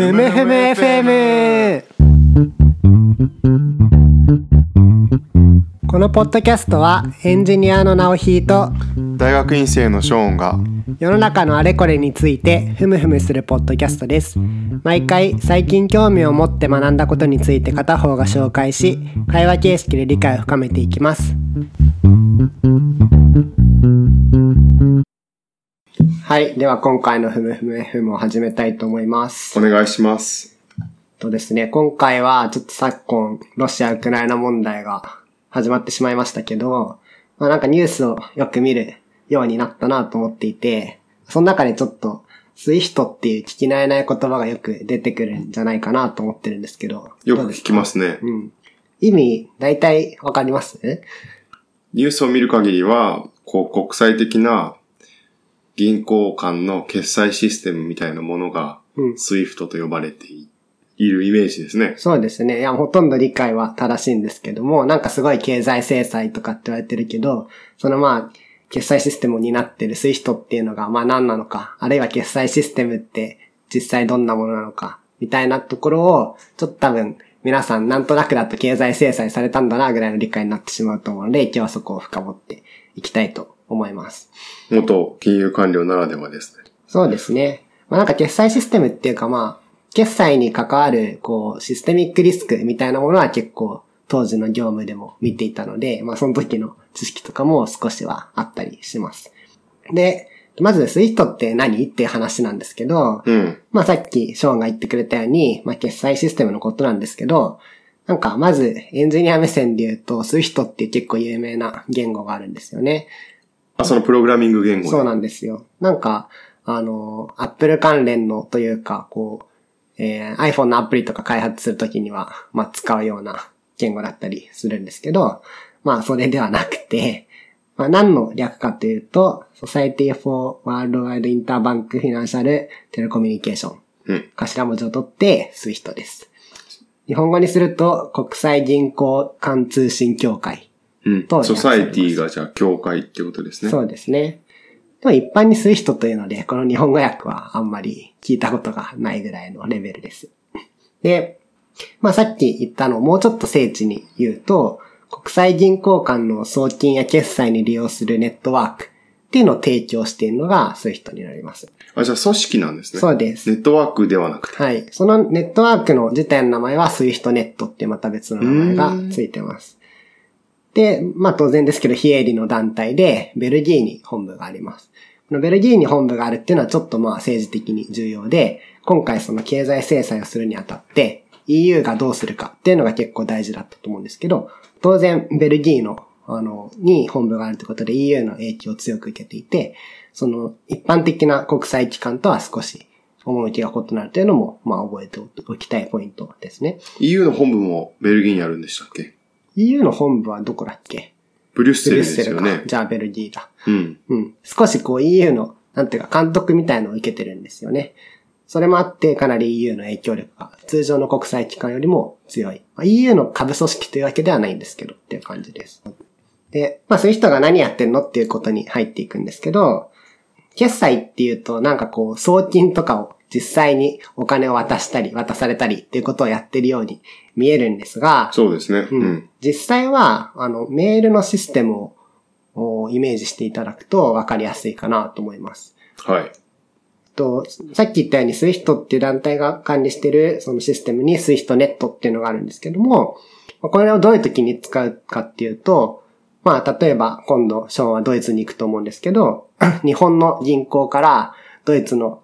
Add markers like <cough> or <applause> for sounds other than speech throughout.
ふむふむ FM! このポッドキャストはエンジニアの直ひと大学院生のショーンが世の中のあれこれについてふむふむするポッドキャストです。毎回最近興味を持って学んだことについて片方が紹介し、会話形式で理解を深めていきます。はい。では今回のふむふむ FM を始めたいと思います。お願いします。とですね、今回はちょっと昨今、ロシア・ウクライナ問題が始まってしまいましたけど、まあなんかニュースをよく見るようになったなと思っていて、その中でちょっと、 SWIFT っていう聞き慣れない言葉がよく出てくるんじゃないかなと思ってるんですけど。。よく聞きますすね。うん。意味、大体わかります？ニュースを見る限りは、こう、国際的な銀行間の決済システムみたいなものが、うん。SWIFT と呼ばれているイメージですね。そうですね。いや、ほとんど理解は正しいんですけども、なんかすごい経済制裁とかって言われてるけど、そのまあ、決済システムを担ってる SWIFT っていうのがまあ何なのか、あるいは決済システムって実際どんなものなのか、みたいなところを、ちょっと多分皆さんなんとなくだと経済制裁されたんだなぐらいの理解になってしまうと思うので、今日はそこを深掘っていきたいと思います。元金融官僚ならではですね。そうですね。まあなんか決済システムっていうかまあ、決済に関わる、こう、システミックリスクみたいなものは結構当時の業務でも見ていたので、まあその時の知識とかも少しはあったりします。で、まず SWIFT って何？っていう話なんですけど、うん。まあさっきショーンが言ってくれたように、まあ決済システムのことなんですけど、なんかまずエンジニア目線で言うと SWIFT っていう結構有名な言語があるんですよね。あ、そのプログラミング言語で。そうなんですよ。なんか、あの、Apple 関連のというか、こう、えー iPhone のアプリとか開発するときには、まあ、使うような言語だったりするんですけど、まあ、それではなくて、まあ、何の略かというと、Society for Worldwide Interbank Financial Telecommunication。うん。頭文字を取って、SWIFT です。日本語にすると、国際銀行間通信協会。うん。とソサエティがじゃあ協会ってことですね。そうですね。でも一般に SWIFT というので、この日本語訳はあんまり聞いたことがないぐらいのレベルです。で、まあさっき言ったのをもうちょっと精緻に言うと、国際銀行間の送金や決済に利用するネットワークっていうのを提供しているのが SWIFT になります。あ、じゃあ組織なんですね。そうですネットワークではなくて。はい。そのネットワークの自体の名前は SWIFTNet ってまた別の名前がついてます。で、まあ当然ですけど、非営利の団体で、ベルギーに本部があります。このベルギーに本部があるっていうのはちょっとまあ政治的に重要で、今回その経済制裁をするにあたって、EU がどうするかっていうのが結構大事だったと思うんですけど、当然ベルギーの、あの、に本部があるということで EU の影響を強く受けていて、その一般的な国際機関とは少し趣が異なるというのも、まあ覚えておきたいポイントですね。EU の本部もベルギーにあるんでしたっけ？EU の本部はどこだっけ？ブリュッセルブリュッセルか。ですよね。じゃあベルギーだ。うん。うん。少しこう EU の、なんていうか監督みたいのを受けてるんですよね。それもあってかなり EU の影響力が通常の国際機関よりも強い。まあ EU の下部組織というわけではないんですけどっていう感じです。で、まあそういう人が何やってんのっていうことに入っていくんですけど、決済っていうとなんかこう送金とかを実際にお金を渡したり渡されたりっていうことをやってるように見えるんですが、そうですね。ううんん。実際は、あの、メールのシステムをおイメージしていただくと分かりやすいかなと思います。はい。と、さっき言ったように SWIFT っていう団体が管理しているそのシステムに SWIFTNet っていうのがあるんですけども、まあこれをどういう時に使うかっていうと、まあ、例えば今度、ショーンはドイツに行くと思うんですけど、<clears throat> 日本の銀行からドイツの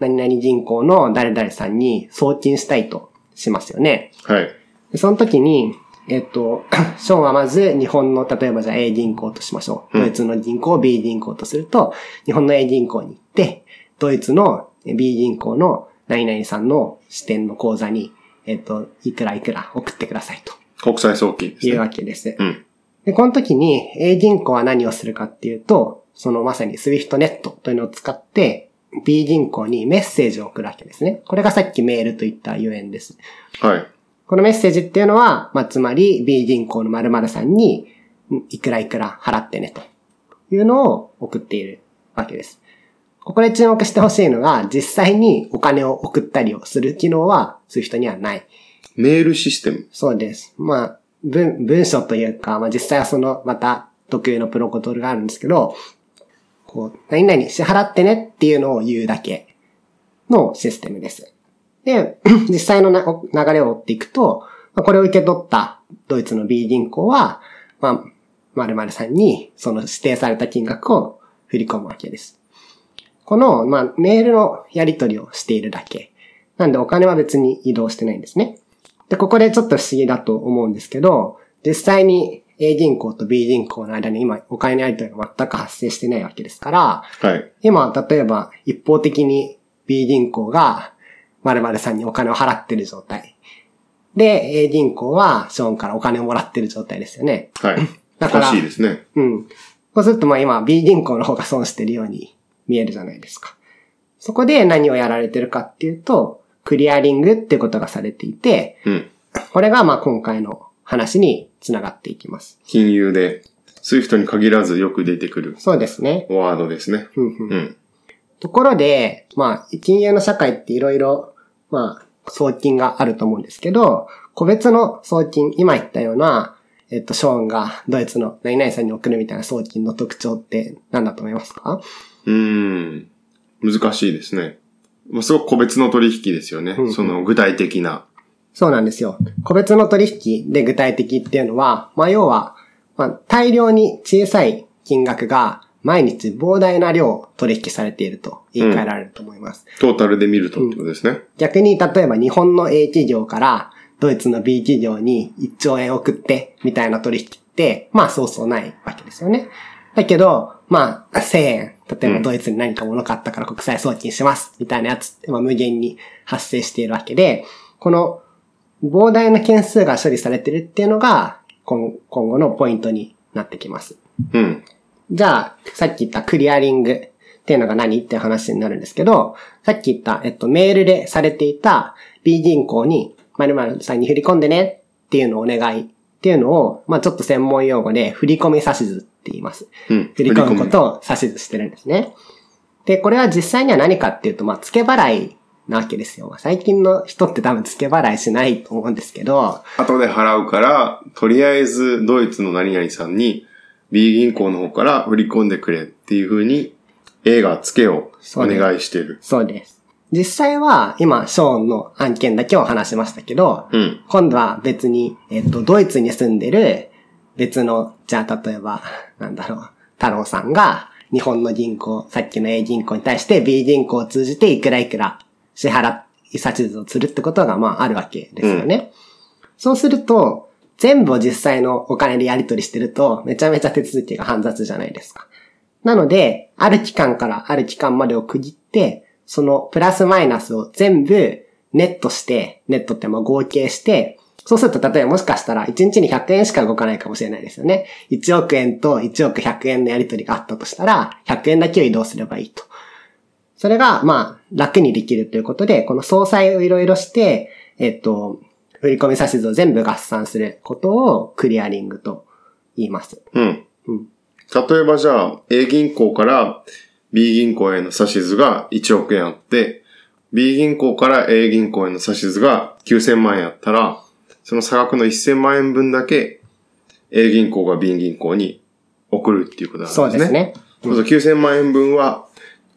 何々銀行の誰々さんに送金したいとしますよね。はい。でその時に、えっと、<coughs> ショーンはまず日本の、例えばじゃあ A 銀行としましょう。うんドイツの銀行を B 銀行とすると、日本の A 銀行に行って、ドイツの B 銀行の何々さんの支店の口座に、えっと、いくらいくら送ってくださいと国際送金ですいうわね。けです。うん。で、この時に A 銀行は何をするかっていうと、そのまさに SWIFTNet というのを使って、B 銀行にメッセージを送るわけですね。これがさっきメールといったゆえんです。はい。このメッセージっていうのは、まあ、つまり B 銀行の〇〇さんに、んいくらいくら払ってねというのを送っているわけです。ここで注目してほしいのが、実際にお金を送ったりをする機能は SWIFT にはない。メールシステム。そうです。まあ、文、文章というか、まあ実際はその、また特有のプロトコルがあるんですけど、こう、何々支払ってねっていうのを言うだけのシステムです。で、<clears throat> 実際の流れを追っていくと、これを受け取ったドイツの B 銀行は、まあ、〇〇さんにその指定された金額を振り込むわけです。この、まあ、メールのやり取りをしているだけ。なんでお金は別に移動してないんですね。で、ここでちょっと不思議だと思うんですけど、実際に A 銀行と B 銀行の間に今お金のやり取りが全く発生してないわけですから、はい。今、例えば一方的に B 銀行が〇〇さんにお金を払ってる状態。で、A 銀行はショーンからお金をもらってる状態ですよね。はい。だから欲しいですね。うん。そうするとまあ今 B 銀行の方が損してるように見えるじゃないですか。そこで何をやられてるかっていうと、クリアリングってことがされていて、うん。これがまあ今回の話につながっていきます。金融で、スイフトに限らずよく出てくるそうですね。ワードですね。うん。ところで、まあ、金融の社会っていろいろ、まあ、送金があると思うんですけど、個別の送金、今言ったような、えっと、ショーンがドイツの何々さんに送るみたいな送金の特徴って何だと思いますか？うーん。難しいですね。まあ、すごく個別の取引ですよね。うんうんその具体的な。そうなんですよ。個別の取引で具体的っていうのは、まあ要は、まあ大量に小さい金額が毎日膨大な量取引されていると言い換えられると思います。トータルで見るとってことですね。逆に例えば日本の A 企業からドイツの B 企業に1兆円送ってみたいな取引って、まあそうそうないわけですよね。だけど、まあ1000円、例えばドイツに何か物買ったから国際送金しますみたいなやつって、まあ無限に発生しているわけで、この膨大な件数が処理されてるっていうのが今今後のポイントになってきます。うん。じゃあ、さっき言ったクリアリングっていうのが何って話になるんですけど、さっき言った、えっと、メールでされていた B 銀行に、〇〇さんに振り込んでねっていうのをお願いっていうのを、まあちょっと専門用語で振り込み指図って言います。うん。振り込むことを指図してるんですね。で、これは実際には何かっていうと、まあ付け払いなわけですよ。最近の人って多分付け払いしないと思うんですけど、後で払うから、とりあえずドイツの何々さんに B 銀行の方から振り込んでくれっていう風に A が付けをお願いしてる。そうです。実際は今、ショーンの案件だけを話しましたけど、うん。今度は別に、えっと、ドイツに住んでる別の、じゃあ例えば、なんだろう、太郎さんが日本の銀行、さっきの A 銀行に対して B 銀行を通じていくらいくら支払い指図をするってことがまああるわけですよね。そうすると、全部を実際のお金でやり取りしてると、めちゃめちゃ手続きが煩雑じゃないですか。なので、ある期間からある期間までを区切って、そのプラスマイナスを全部ネットして、ネットってまあ合計して、そうすると例えばもしかしたら1日に100円しか動かないかもしれないですよね。1億円と1億100円のやり取りがあったとしたら、100円だけを移動すればいいと。それが、まあ、楽にできるということで、この総裁をいろいろして、えっと、振込指図を全部合算することをクリアリングと言います。うん。うん。例えばじゃあ、A 銀行から B 銀行への指図が1億円あって、B 銀行から A 銀行への指図が9000万円あったら、その差額の1000万円分だけ A 銀行が B 銀行に送るっていうことなんですね。そうですね。そうすると9000万円分は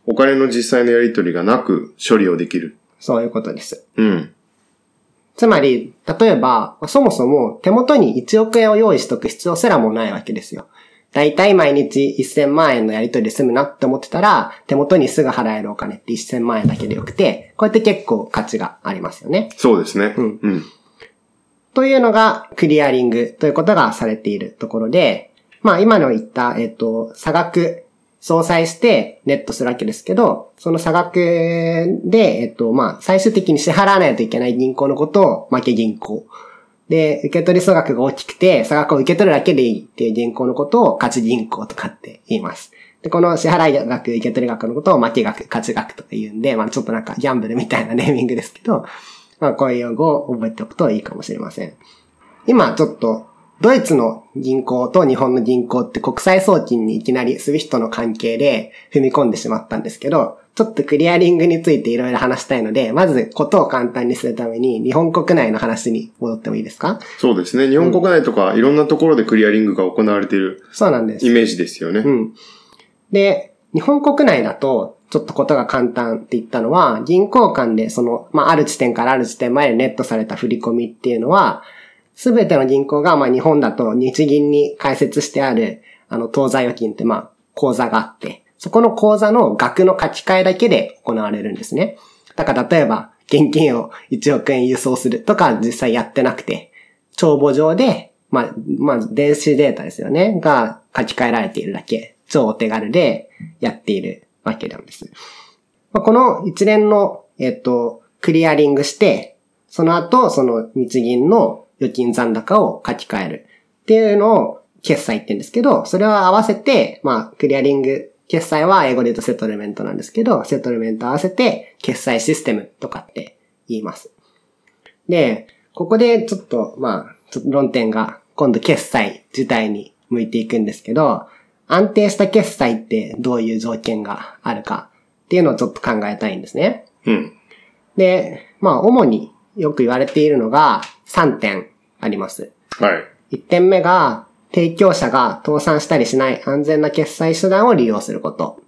お金の実際のやり取りがなく処理をできる。そういうことです。うん。つまり、例えば、そもそも手元に1億円を用意しとく必要すらもないわけですよ。だいたい毎日1000万円のやり取りで済むなって思ってたら、手元にすぐ払えるお金って1000万円だけでよくて、こうやって結構価値がありますよね。そうですね。うんうん。というのがクリアリングということがされているところで、まあ今の言った、えっと、差額、相殺してネットするわけですけど、その差額で、えっと、まあ最終的に支払わないといけない銀行のことを負け銀行。で、受け取り総額が大きくて、差額を受け取るだけでいいっていう銀行のことを勝ち銀行とかって言います。で、この支払い額、受け取り額のことを負け額、勝ち額とか言うんで、まあちょっとなんかギャンブルみたいなネーミングですけど、まあこういう用語を覚えておくといいかもしれません。今ちょっと、ドイツの銀行と日本の銀行って国際送金にいきなりスウィフトの関係で踏み込んでしまったんですけど、ちょっとクリアリングについていろいろ話したいので、まずことを簡単にするために、日本国内の話に戻ってもいいですか？そうですね。日本国内とか、いろんなところでクリアリングが行われているそうなんですイ。メージですよね。うん。で、日本国内だと、ちょっとことが簡単って言ったのは、銀行間でその、まあ、ある地点からある地点までネットされた振り込みっていうのは、すべての銀行が、まあ、日本だと日銀に開設してある、あの、当座預金って、まあ、口座があって、そこの口座の額の書き換えだけで行われるんですね。だから例えば、現金を1億円輸送するとか実際やってなくて、帳簿上で、まあ、まあ、電子データですよね、が書き換えられているだけ、超お手軽でやっているわけなんです。まあ、この一連の、えっと、クリアリングして、その後、その日銀の預金残高を書き換えるっていうのを決済って言うんですけど、それを合わせて、まあ、クリアリング、決済は英語で言うとセトルメントなんですけど、セトルメント合わせて決済システムとかって言います。で、ここでちょっと、まあ、ちょっと論点が今度決済自体に向いていくんですけど、安定した決済ってどういう条件があるかっていうのをちょっと考えたいんですね。うん。で、まあ、主によく言われているのが3点あります。はい。1点目が、提供者が倒産したりしない安全な決済手段を利用すること。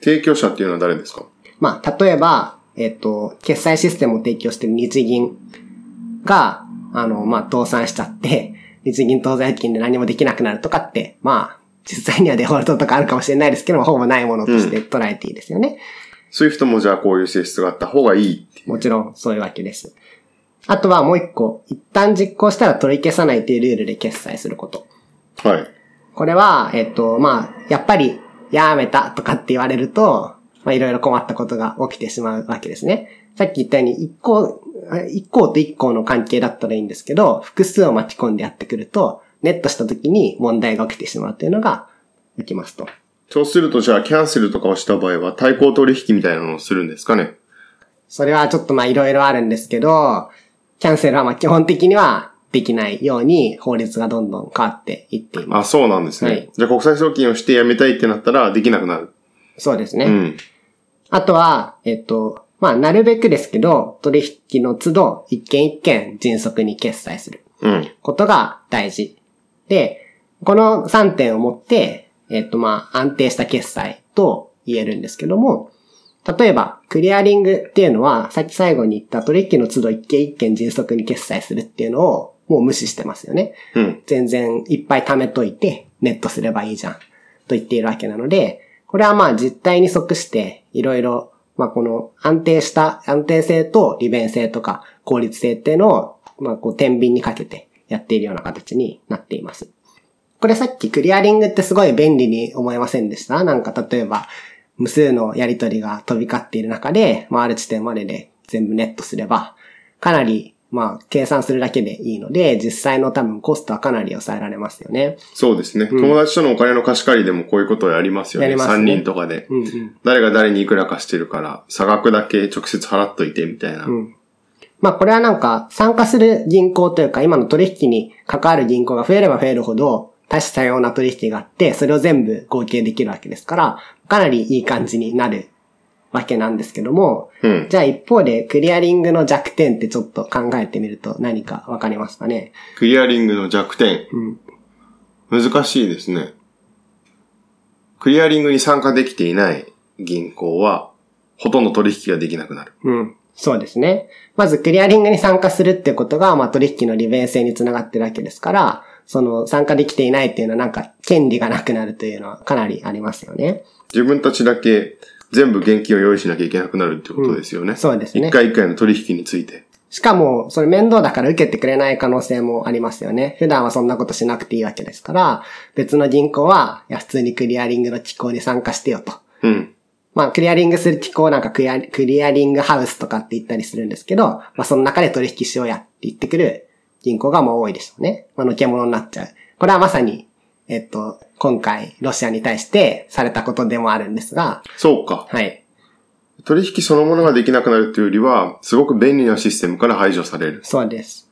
提供者っていうのは誰ですか？まあ、例えば、えっ、と、決済システムを提供している日銀が、あの、まあ、倒産しちゃって、日銀当座預金で何もできなくなるとかって、まあ、実際にはデフォルトとかあるかもしれないですけども、ほぼないものとして捉えていいですよね。スイフトもじゃあこういう性質があった方がいいという。もちろんそういうわけです。あとはもう一個、一旦実行したら取り消さないというルールで決済すること。はい。これは、えっと、まあ、やっぱり、やめたとかって言われると、まあ、いろいろ困ったことが起きてしまうわけですね。さっき言ったように、一行、一行と一行の関係だったらいいんですけど、複数を巻き込んでやってくると、ネットした時に問題が起きてしまうというのが起きますと。そうするとじゃあキャンセルとかをした場合は対抗取引みたいなのをするんですかね？それはちょっとまあいろいろあるんですけど、キャンセルはまあ基本的にはできないように法律がどんどん変わっていっていまあ、そうなんですね。はいじゃあ国際送金をしてやめたいってなったらできなくなる。す。そうですね。うん。あとは、えっと、まあ、なるべくですけど、取引の都度、一件一件迅速に決済するうん。ことが大事。で、この3点をもって、えっと、まあ、安定した決済と言えるんですけども、例えば、クリアリングっていうのは、さっき最後に言った取引の都度一件一件迅速に決済するっていうのを、もう無視してますよね。うん。全然いっぱい貯めといて、ネットすればいいじゃん。と言っているわけなので、これはまあ実態に即して、いろいろ、まあこの安定した、安定性と利便性とか効率性っていうのを、まあこう天秤にかけてやっているような形になっています。これさっきクリアリングってすごい便利に思いませんでした？なんか例えば、無数のやり取りが飛び交っている中で、まあある地点までで全部ネットすれば、かなり、まあ計算するだけでいいので、実際の多分コストはかなり抑えられますよね。そうですね、友達とのお金の貸し借りでもこういうことをやりますよね。やりますね3人とかで。うんうん。誰が誰にいくら貸してるから、差額だけ直接払っといてみたいな。うん。まあこれはなんか参加する銀行というか今の取引に関わる銀行が増えれば増えるほど多種多様な取引があってそれを全部合計できるわけですからかなりいい感じになるわけなんですけどもうん。じゃあ一方でクリアリングの弱点ってちょっと考えてみると何かわかりますかね？クリアリングの弱点。うん。難しいですね。クリアリングに参加できていない銀行は、ほとんど取引ができなくなる。うん。そうですね。まず、クリアリングに参加するってことが、まあ、取引の利便性につながってるわけですから、その、参加できていないっていうのは、なんか、権利がなくなるというのはかなりありますよね。自分たちだけ全部現金を用意しなきゃいけなくなるってことですよね。そうですね一回一回の取引について。しかも、それ面倒だから受けてくれない可能性もありますよね。普段はそんなことしなくていいわけですから、別の銀行は、いや、普通にクリアリングの機構に参加してよと。うん。まあ、クリアリングする機構なんかクリアクリアリングハウスとかって言ったりするんですけど、まあ、その中で取引しようやって言ってくる銀行がもう多いでしょうね。まあ、のけ者になっちゃう。これはまさに、えっと、今回、ロシアに対してされたことでもあるんですが、そうか。はい。取引そのものができなくなるというよりは、すごく便利なシステムから排除される。そうです。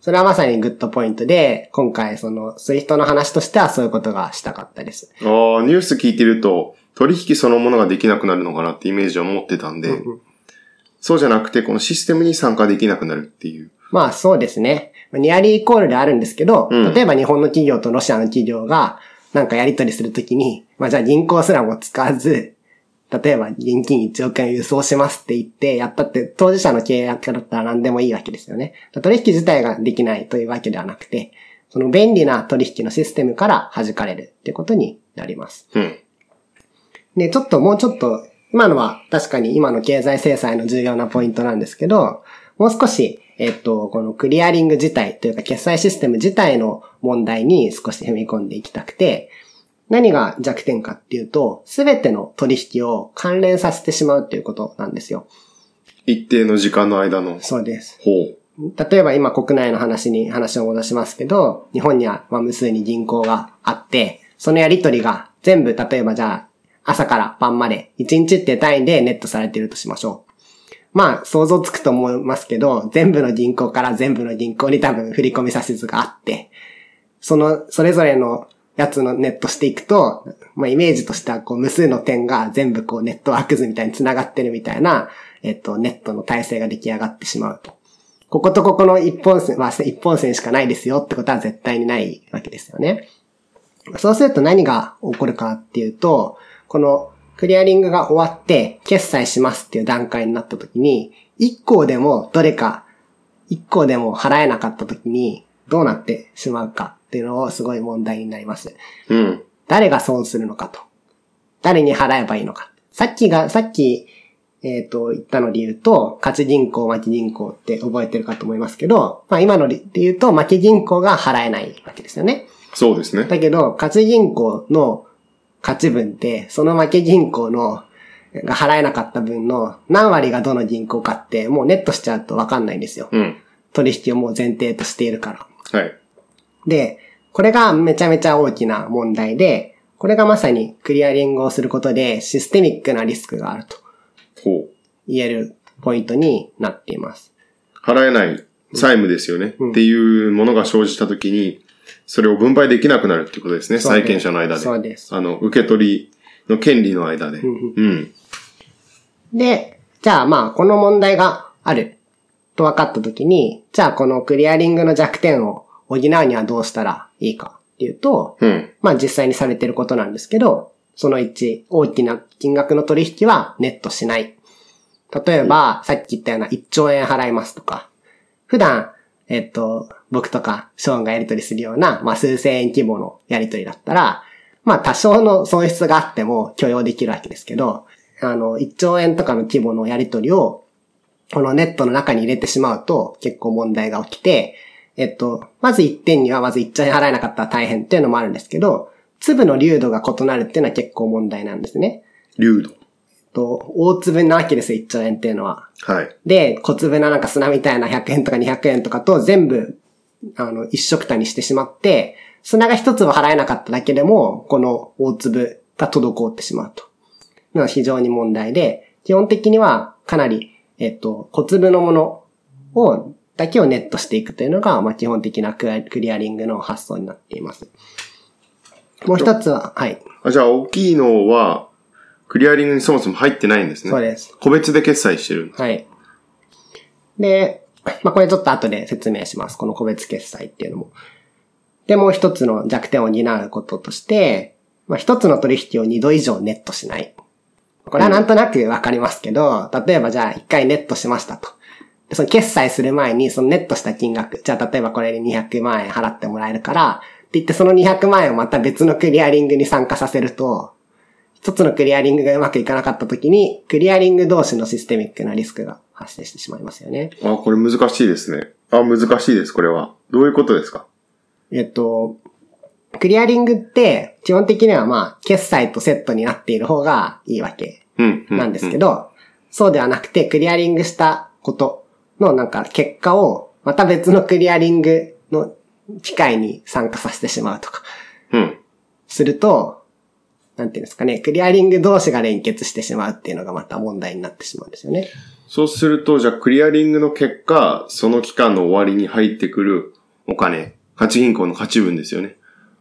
それはまさにグッドポイントで、今回その、スイフトの話としてはそういうことがしたかったです。ああ、ニュース聞いてると、取引そのものができなくなるのかなってイメージを持ってたんで、うんうんそうじゃなくて、このシステムに参加できなくなるっていう。まあそうですね。ニアリーイコールであるんですけど、うん例えば日本の企業とロシアの企業がなんかやり取りするときに、<laughs> まあじゃあ銀行すらも使わず、例えば現金1億円輸送しますって言ってやったって当事者の契約だったら何でもいいわけですよね。取引自体ができないというわけではなくて、その便利な取引のシステムから弾かれるってことになります。うん。で、ちょっともうちょっと、今のは確かに今の経済制裁の重要なポイントなんですけど、もう少し、えっと、このクリアリング自体というか決済システム自体の問題に少し踏み込んでいきたくて、何が弱点かっていうと、すべての取引を関連させてしまうっていうことなんですよ。一定の時間の間の？そうです。ほ例えば今国内の話に話を戻しますけど、日本にはまあ無数に銀行があって、そのやり取りが全部例えばじゃあ朝から晩まで1日って単位でネットされているとしましょう。まあ想像つくと思いますけど、全部の銀行から全部の銀行に多分振り込み指図があって、その、それぞれのやつのネットしていくと、まあイメージとしてはこう無数の点が全部こうネットワーク図みたいに繋がってるみたいな、えっと、ネットの体制が出来上がってしまうと。こことここの一本線、まあ一本線しかないですよってことは絶対にないわけですよね。そうすると何が起こるかっていうと、このクリアリングが終わって決済しますっていう段階になった時に、一項でもどれか、一項でも払えなかった時にどうなってしまうかっていうのをすごい問題になります。う。うん。誰が損するのかと。誰に払えばいいのか。さっきが、さっき、えっ、と、言ったので言うと、勝ち銀行、負け銀行って覚えてるかと思いますけど、まあ今ので言うと、負け銀行が払えないわけですよね。そうですね。だけど、勝ち銀行の勝ち分って、その負け銀行の、が払えなかった分の何割がどの銀行かって、もうネットしちゃうとわかんないんですよ。うん。取引をもう前提としているから。はい。で、これがめちゃめちゃ大きな問題で、これがまさにクリアリングをすることでシステミックなリスクがあるとほう。言えるポイントになっています。払えない債務ですよね。うんっていうものが生じたときに、それを分配できなくなるっていうことですね。債権者の間で。そうですあの、受け取りの権利の間で。んうん。で、じゃあまあこの問題があると分かったときに、じゃあこのクリアリングの弱点を補うにはどうしたらいいかっていうと、うん。まあ実際にされてることなんですけど、その1、大きな金額の取引はネットしない。例えば、さっき言ったような1兆円払いますとか、普段、えっと、僕とかショーンがやり取りするような、まあ数千円規模のやり取りだったら、まあ多少の損失があっても許容できるわけですけど、あの、1兆円とかの規模のやり取りを、このネットの中に入れてしまうと結構問題が起きて、えっと、まず1点にはまず1兆円払えなかったら大変っていうのもあるんですけど、粒の粒度が異なるっていうのは結構問題なんですね。流度。と、大粒なわけですよ、1兆円っていうのは。はい。で、小粒ななんか砂みたいな100円とか200円とかと全部、あの、一色たにしてしまって、砂が一粒払えなかっただけでも、この大粒が滞ってしまうと。のは非常に問題で、基本的にはかなり、えっと、小粒のものを、だけをネットしていくというのが、まあ、基本的なクリアクリアリングの発想になっています。もう一つは、はい。あじゃあ、大きいのは、クリアリングにそもそも入ってないんですね。そうです。個別で決済してる。はい。で、まあ、これちょっと後で説明します。この個別決済っていうのも。で、もう一つの弱点を担うこととして、まあ、一つの取引を二度以上ネットしない。これはなんとなくわかりますけど、例えばじゃあ一回ネットしましたと。でその決済する前にそのネットした金額、じゃあ例えばこれで200万円払ってもらえるから、って言ってその200万円をまた別のクリアリングに参加させると、一つのクリアリングがうまくいかなかった時に、クリアリング同士のシステミックなリスクが発生してしまいますよね。あ、これ難しいですね。あ、難しいです、これは。どういうことですか？えっと、クリアリングって基本的にはまあ、決済とセットになっている方がいいわけうん。うなんですけど、そうではなくて、クリアリングしたことのなんか結果を、また別のクリアリングの機会に参加させてしまうとか、うん。すると、なんていうんですかね、クリアリング同士が連結してしまうっていうのがまた問題になってしまうんですよね。そうすると、じゃあ、クリアリングの結果、その期間の終わりに入ってくるお金、勝ち銀行の勝ち分ですよね。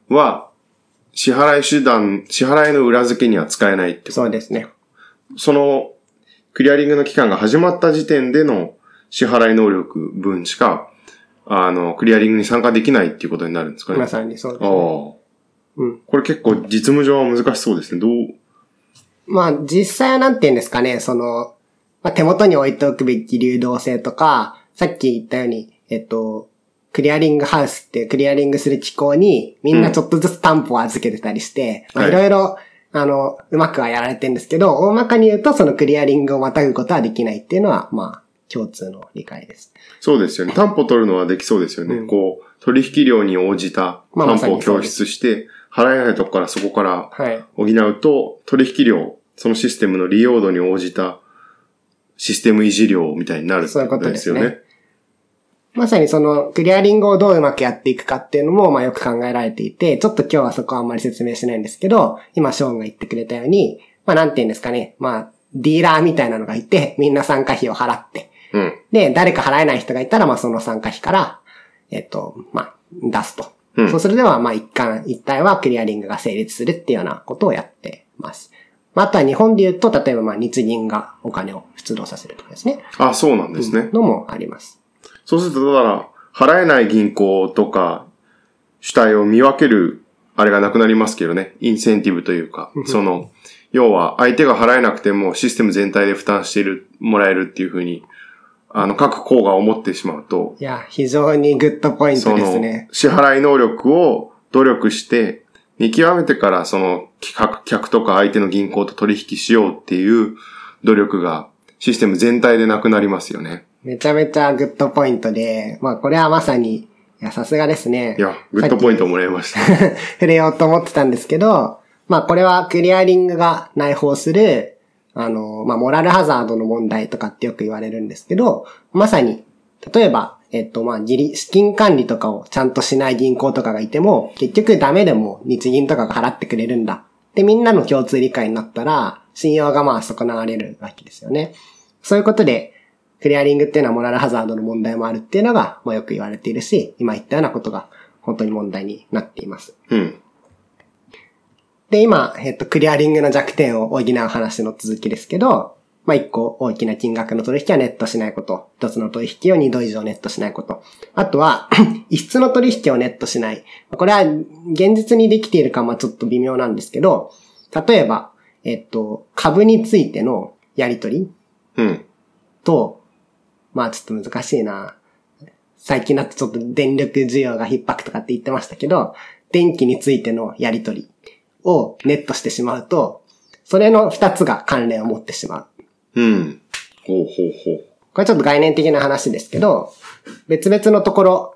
は、支払い手段、支払いの裏付けには使えないってことそうですね。その、クリアリングの期間が始まった時点での支払い能力分しか、あの、クリアリングに参加できないっていうことになるんですかね。まさにそうです。ね。うん。これ結構実務上は難しそうですね。どう、まあ、実際はなんて言うんですかね、その、まあ、手元に置いておくべき流動性とか、さっき言ったように、えっと、クリアリングハウスってクリアリングする機構にみんなちょっとずつ担保を預けてたりして、まあ、はいいろいろ、あの、うまくはやられてるんですけど、大まかに言うとそのクリアリングをまたぐことはできないっていうのは、まあ、共通の理解です。そうですよね。担保取るのはできそうですよね。うんこう、取引量に応じた担保を供出して、払えないとこからそこからはい。補うと、取引量、そのシステムの利用度に応じたシステム維持量みたいになるってそういうことですすね。まさにそのクリアリングをどううまくやっていくかっていうのも、まあよく考えられていて、ちょっと今日はそこはあんまり説明しないんですけど、今ショーンが言ってくれたように、まあなんて言うんですかね、まあディーラーみたいなのがいて、みんな参加費を払って、うん。で、誰か払えない人がいたら、まあその参加費から、えっと、まあ出すと。うんそうするでは、まあ一貫一体はクリアリングが成立するっていうようなことをやってます。まああとは日本で言うと、例えばまあ日銀がお金を出動させるとかですね。あ、そうなんですね。のもあります。そうすると、だから、払えない銀行とか、主体を見分ける、あれがなくなりますけどね。インセンティブというか、その、要は、相手が払えなくても、システム全体で負担している、もらえるっていうふうに、あの、各行が思ってしまうと、いや、非常にグッドポイントですね。、支払い能力を努力して、見極めてから、その、顧客とか相手の銀行と取引しようっていう努力が、システム全体でなくなりますよね。めちゃめちゃグッドポイントで、まあこれはまさに、いや、さすがですね。いや、グッドポイントもらいました。<laughs> 触れようと思ってたんですけど、まあこれはクリアリングが内包する、あの、まあモラルハザードの問題とかってよく言われるんですけど、まさに、例えば、えっとまあ自利、資金管理とかをちゃんとしない銀行とかがいても、結局ダメでも日銀とかが払ってくれるんだ。で、みんなの共通理解になったら、信用がまあ損なわれるわけですよね。そういうことで、クリアリングっていうのはモラルハザードの問題もあるっていうのが、まあよく言われているし、今言ったようなことが本当に問題になっています。うん。で、今、えっと、クリアリングの弱点を補う話の続きですけど、まあ、一個大きな金額の取引はネットしないこと。一つの取引を二度以上ネットしないこと。あとは、<coughs> 異質の取引をネットしない。これは現実にできているかはちょっと微妙なんですけど、例えば、えっと、株についてのやり取りうん。と、まあちょっと難しいな。最近だとちょっと電力需要が逼迫とかって言ってましたけど、電気についてのやり取りをネットしてしまうと、それの二つが関連を持ってしまう。うん。ほうほうほう。これちょっと概念的な話ですけど、別々のところ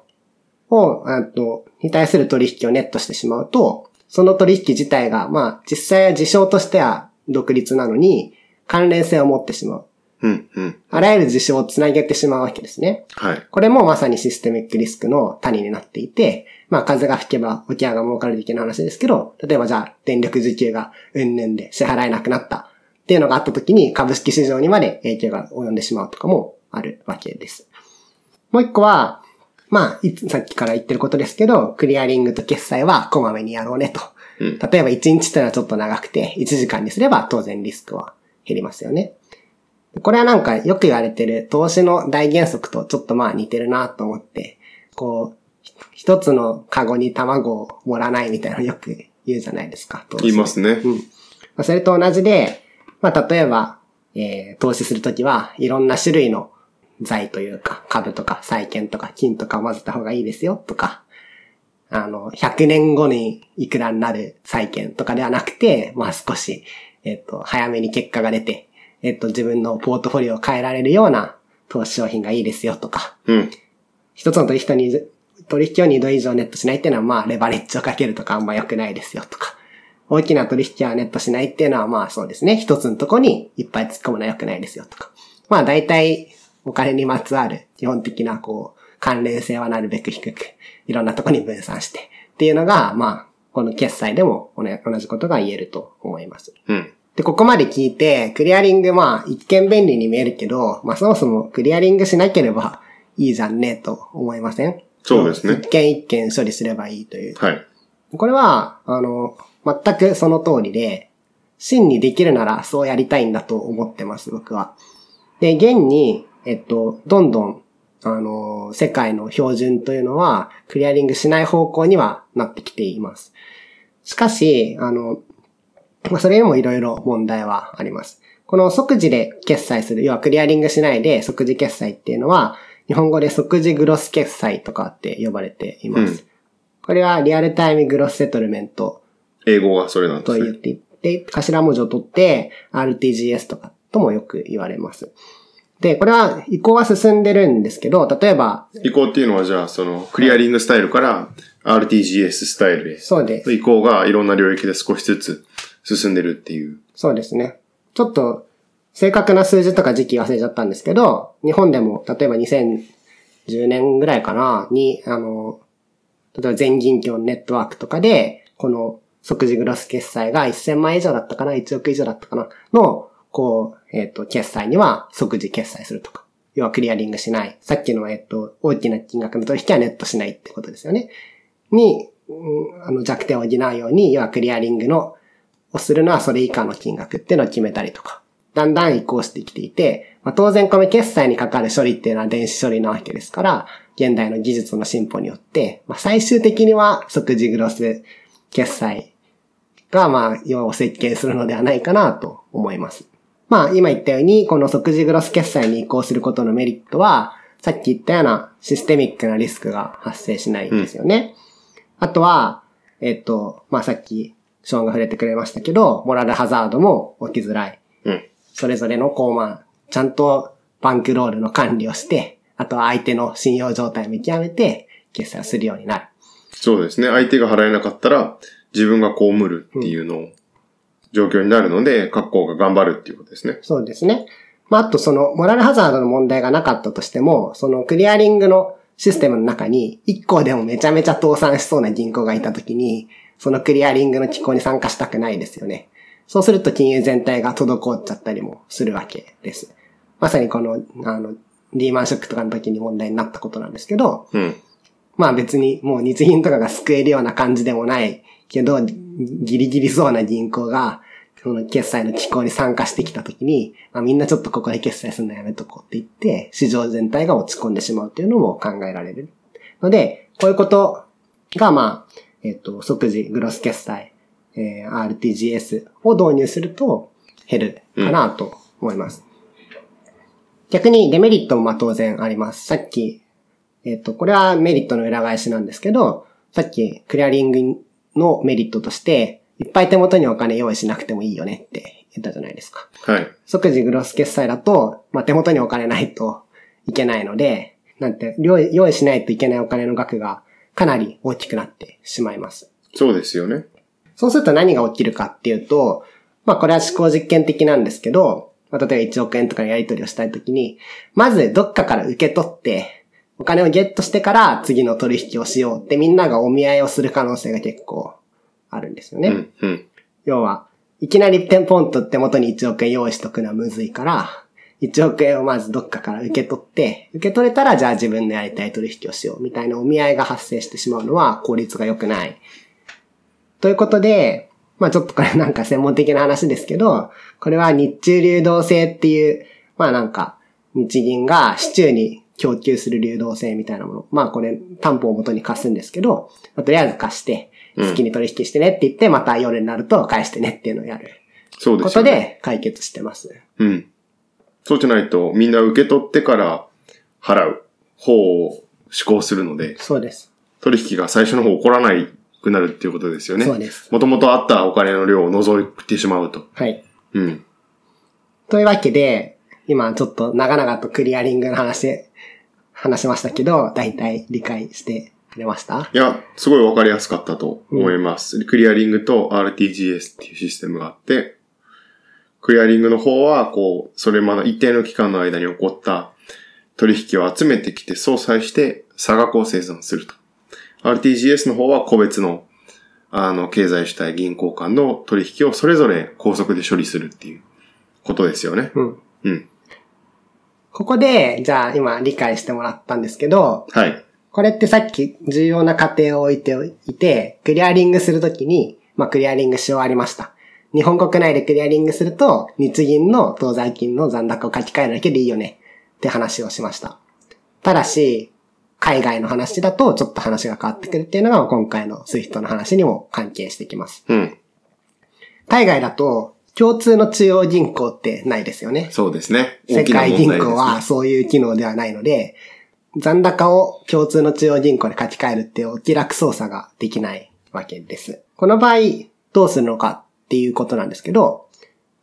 を、あと、に対する取引をネットしてしまうと、その取引自体が、まあ実際は事象としては独立なのに、関連性を持ってしまう。うん、うん。あらゆる事象をつなげてしまうわけですね。はい。これもまさにシステミックリスクの谷になっていて、まあ風が吹けば沖合が儲かる的な話ですけど、例えばじゃあ電力需給がうんぬんで支払えなくなったっていうのがあった時に株式市場にまで影響が及んでしまうとかもあるわけです。もう一個は、まあ、さっきから言ってることですけど、クリアリングと決済はこまめにやろうねと。うん。例えば1日ってのはちょっと長くて、1時間にすれば当然リスクは減りますよね。これはなんかよく言われてる投資の大原則とちょっとまあ似てるなと思って、こう、一つのカゴに卵を盛らないみたいなのよく言うじゃないですか。言いますね。うん。まあそれと同じで、まあ、例えば、えー投資するときはいろんな種類の財というか、株とか債券とか金とかを混ぜた方がいいですよとか、あの、100年後にいくらになる債券とかではなくて、まあ少し、えっ、と、早めに結果が出て、えっ、と、自分のポートフォリオを変えられるような投資商品がいいですよとか、うん。一つの取引に、取引を2度以上ネットしないっていうのは、まあ、レバレッジをかけるとかあんま良くないですよとか。大きな取引はネットしないっていうのは、まあそうですね。一つのとこにいっぱい突っ込むのは良くないですよとか。まあ大体、お金にまつわる基本的な、こう、関連性はなるべく低く、いろんなとこに分散して。っていうのが、まあ、この決済でも同じことが言えると思います。うん。で、ここまで聞いて、クリアリング、まあ、一見便利に見えるけど、まあ、そもそもクリアリングしなければいいじゃんね、と思いません？そうですね一件一件処理すればいいという。はい。これは、あの、全くその通りで、真にできるならそうやりたいんだと思ってます、僕は。で、現に、えっと、どんどん、あの、世界の標準というのは、クリアリングしない方向にはなってきています。しかし、あの、まあ、それにもいろいろ問題はあります。この即時で決済する、要はクリアリングしないで即時決済っていうのは、日本語で即時グロス決済とかって呼ばれています。うんこれはリアルタイムグロスセトルメント英語がそれなんですね。と言っていて、頭文字を取って RTGS とかともよく言われます。で、これは移行は進んでるんですけど、例えば、移行っていうのはじゃあ、その、クリアリングスタイルから RTGS スタイルへ。そうです。移行がいろんな領域で少しずつ進んでるっていう。そうですね。ちょっと、正確な数字とか時期忘れちゃったんですけど、日本でも、例えば2010年ぐらいかな、に、あの、例えば全銀協ネットワークとかで、この即時グロス決済が1000万以上だったかな、1億以上だったかな、の、こう、えっ、と、決済には即時決済するとか。要はクリアリングしない。さっきの、えっ、と、大きな金額の取引はネットしないってことですよね。に、うんあの弱点を補うように、要はクリアリングのをするのはそれ以下の金額っていうのを決めたりとか、だんだん移行してきていて、まあ、当然この決済にかかる処理っていうのは電子処理なわけですから、現代の技術の進歩によって、まあ、最終的には即時グロス決済が、まあ、要を設計するのではないかなと思います。まあ、今言ったように、この即時グロス決済に移行することのメリットは、さっき言ったようなシステミックなリスクが発生しないんですよね。あとは、えっと、まあ、さっき、ショーンが触れてくれましたけど、モラルハザードも起きづらい。うん。それぞれの、こう、まあ、ちゃんとバンクロールの管理をして、あとは相手の信用状態を見極めて、決済をするようになる。そうですね。相手が払えなかったら、自分が被るっていうのを、状況になるので、各校が頑張るっていうことですね。そうですね。まあ、あとその、モラルハザードの問題がなかったとしても、そのクリアリングのシステムの中に、1個でもめちゃめちゃ倒産しそうな銀行がいたときに、そのクリアリングの機構に参加したくないですよね。そうすると金融全体が滞っちゃったりもするわけです。まさにこの、あの、リーマンショックとかの時に問題になったことなんですけど、うん。まあ別にもう日銀とかが救えるような感じでもないけど、ギリギリそうな銀行が、その決済の機構に参加してきたときに、まあ、みんなちょっとここで決済するのやめとこうって言って、市場全体が落ち込んでしまうというのも考えられる。ので、こういうことが、まあ、えっ、と、即時グロス決済、えー RTGS を導入すると減るかなと思います。逆にデメリットもまあ当然あります。さっきえっ、と、これはメリットの裏返しなんですけど、さっきクリアリングのメリットとして、いっぱい手元にお金用意しなくてもいいよねって言ったじゃないですか。はい。即時グロス決済だと、まあ、手元にお金ないといけないので、なんて、用意しないといけないお金の額がかなり大きくなってしまいます。そうですよね。そうすると何が起きるかっていうと、まあこれは思考実験的なんですけど、まあ、例えば1億円とかのやり取りをしたいときに、まずどっかから受け取って、お金をゲットしてから次の取引をしようってみんながお見合いをする可能性が結構あるんですよね。うん、うん。要は、いきなりテンポンと手元に1億円用意しとくのはむずいから、1億円をまずどっかから受け取って、受け取れたらじゃあ自分のやりたい取引をしようみたいなお見合いが発生してしまうのは効率が良くない。ということで、まあちょっとこれ <laughs> なんか専門的な話ですけど、これは日中流動性っていう、まあなんか日銀が市中に供給する流動性みたいなもの。まあこれ担保を元に貸すんですけど、まあとりあえず貸して、うん好きに取引してねって言って、また夜になると返してねっていうのをやるこそうですよね。とで解決してます。うん。そうじゃないと、みんな受け取ってから払う方を思考するので、そうです。取引が最初の方起こらないくなるっていうことですよね。そうです。もともとあったお金の量を除いてしまうと。はい。うん。というわけで、今ちょっと長々とクリアリングの話、話しましたけど、大体理解してくれました？いや、すごいわかりやすかったと思います。クリアリングと RTGS っていうシステムがあって、クリアリングの方は、こう、それまで一定の期間の間に起こった取引を集めてきて相殺して差額を生産すると。RTGS の方は個別の、あの、経済主体銀行間の取引をそれぞれ高速で処理するっていうことですよね。うん。うん。ここで、じゃあ今理解してもらったんですけど、はい。これってさっき重要な過程を置いておいて、クリアリングするときに、まあクリアリングし終わりました。日本国内でクリアリングすると、日銀の当座金の残高を書き換えるだけでいいよねって話をしました。ただし、海外の話だとちょっと話が変わってくるっていうのが今回の SWIFT の話にも関係してきます。うん。海外だと共通の中央銀行ってないですよね。そうですね。世界銀行はそういう機能ではないので、残高を共通の中央銀行で書き換えるっていうお気楽操作ができないわけです。この場合、どうするのかっていうことなんですけど、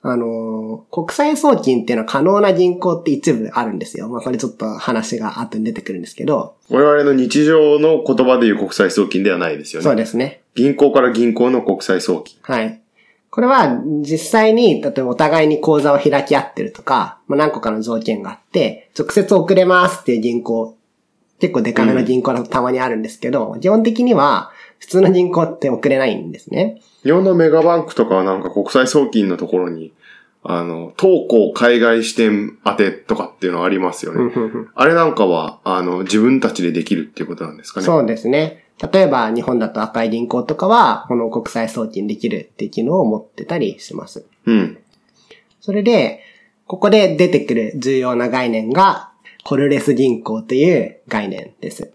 あのー国際送金っていうのは可能な銀行って一部あるんですよ。まあこれちょっと話が後に出てくるんですけど、我々の日常の言葉でいう国際送金ではないですよね。そうですね。銀行から銀行の国際送金。はい。これは実際に、例えばお互いに口座を開き合ってるとか、まあ、何個かの条件があって、直接送れますっていう銀行、結構デカめの銀行だとたまにあるんですけど、基本的には普通の銀行って送れないんですね。日本のメガバンクとかはなんか国際送金のところに、あの、当行海外支店当てとかっていうのはありますよね。あれなんかは、あの、自分たちでできるっていうことなんですかね。そうですね。例えば日本だと赤い銀行とかは、この国際送金できるっていう機能を持ってたりします。うん。それで、ここで出てくる重要な概念が、コルレス銀行という概念です。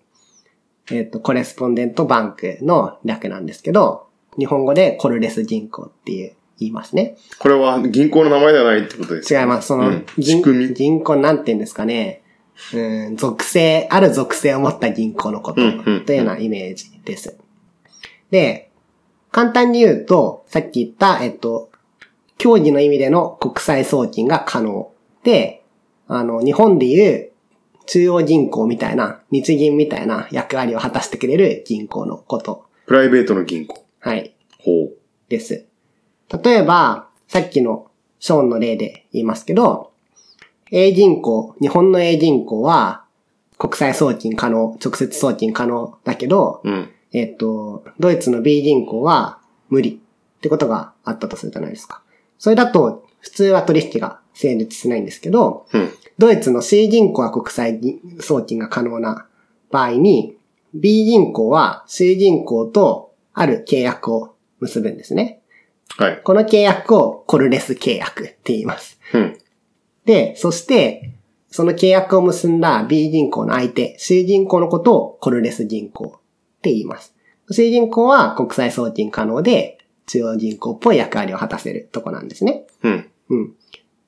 えっ、と、コレスポンデントバンクの略なんですけど、日本語でコルレス銀行っていう言いますね。これは銀行の名前ではないってことですか？違います。その、うん銀仕組み？銀行なんて言うんですかね。うん、属性、ある属性を持った銀行のことというようなイメージです。で、簡単に言うと、さっき言った、えっと、競技の意味での国際送金が可能。で、あの、日本でいう中央銀行みたいな、日銀みたいな役割を果たしてくれる銀行のこと。プライベートの銀行。はい。ほう。です。例えば、さっきのショーンの例で言いますけど、A 銀行、日本の A 銀行は国際送金可能、直接送金可能だけど、うん。えっと、ドイツの B 銀行は無理ってことがあったとするじゃないですか。それだと普通は取引が成立しないんですけど、うん。ドイツの C 銀行は国際銀送金が可能な場合に、B 銀行は C 銀行とある契約を結ぶんですね。はい。この契約をコルレス契約って言います。うん。で、そして、その契約を結んだ B 銀行の相手、C 銀行のことをコルレス銀行って言います。C 銀行は国際送金可能で、中央銀行っぽい役割を果たせるとこなんですね。うん。うん。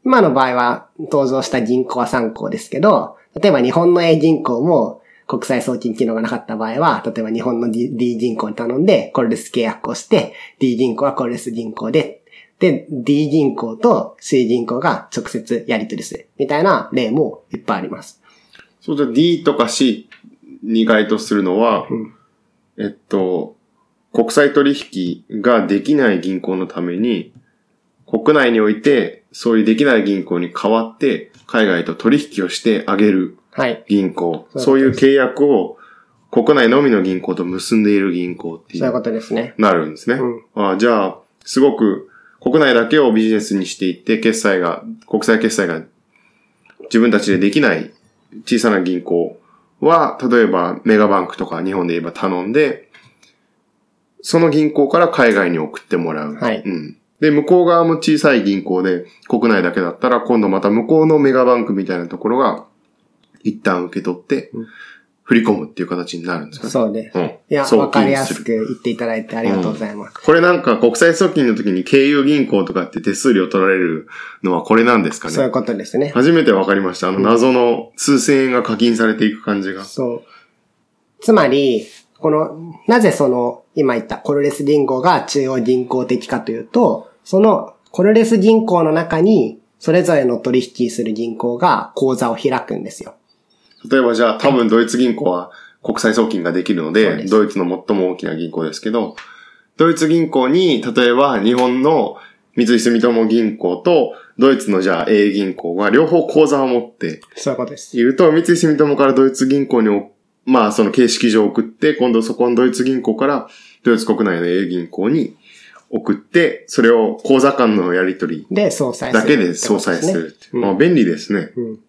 今の場合は登場した銀行は3行ですけど、例えば日本の A 銀行も国際送金機能がなかった場合は、例えば日本の D, D 銀行に頼んでコルレス契約をして、D 銀行はコルレス銀行で、で、D 銀行と C 銀行が直接やり取りするみたいな例もいっぱいあります。そうじゃ D とか C に該当するのは、うんえっと、国際取引ができない銀行のために、国内において、そういうできない銀行に代わって、海外と取引をしてあげるはい。銀行、そうそういう契約を国内のみの銀行と結んでいる銀行っていそういうこう、とですね。なるんですね。うんあじゃあ、すごく国内だけをビジネスにしていって、決済が、国際決済が自分たちでできない小さな銀行は、例えばメガバンクとか日本で言えば頼んで、その銀行から海外に送ってもらう。はいうん。で、向こう側も小さい銀行で、国内だけだったら、今度また向こうのメガバンクみたいなところが、一旦受け取ってうん、振り込むっていう形になるんですかね。そうです。うん。いや、わかりやするく言っていただいてありがとうございます。これなんか国際送金の時に経由銀行とかって手数料取られるのはこれなんですかねそういうことですね。初めて分かりました。あの謎の数千円が課金されていく感じが。そう。つまり、この、なぜその、今言ったコルレス銀行が中央銀行的かというと、そのコルレス銀行の中に、それぞれの取引する銀行が口座を開くんですよ。例えばじゃあ多分ドイツ銀行は国際送金ができるので、ドイツの最も大きな銀行ですけど、ドイツ銀行に、例えば日本の三井住友銀行とドイツのじゃあ A 銀行が両方口座を持ってそういうことです。いると、三井住友からドイツ銀行にお、まあその形式上送って、今度そこのドイツ銀行からドイツ国内の A 銀行に送って、それを口座間のやり取りで、総裁するだけで相殺するまあ便利ですね。うん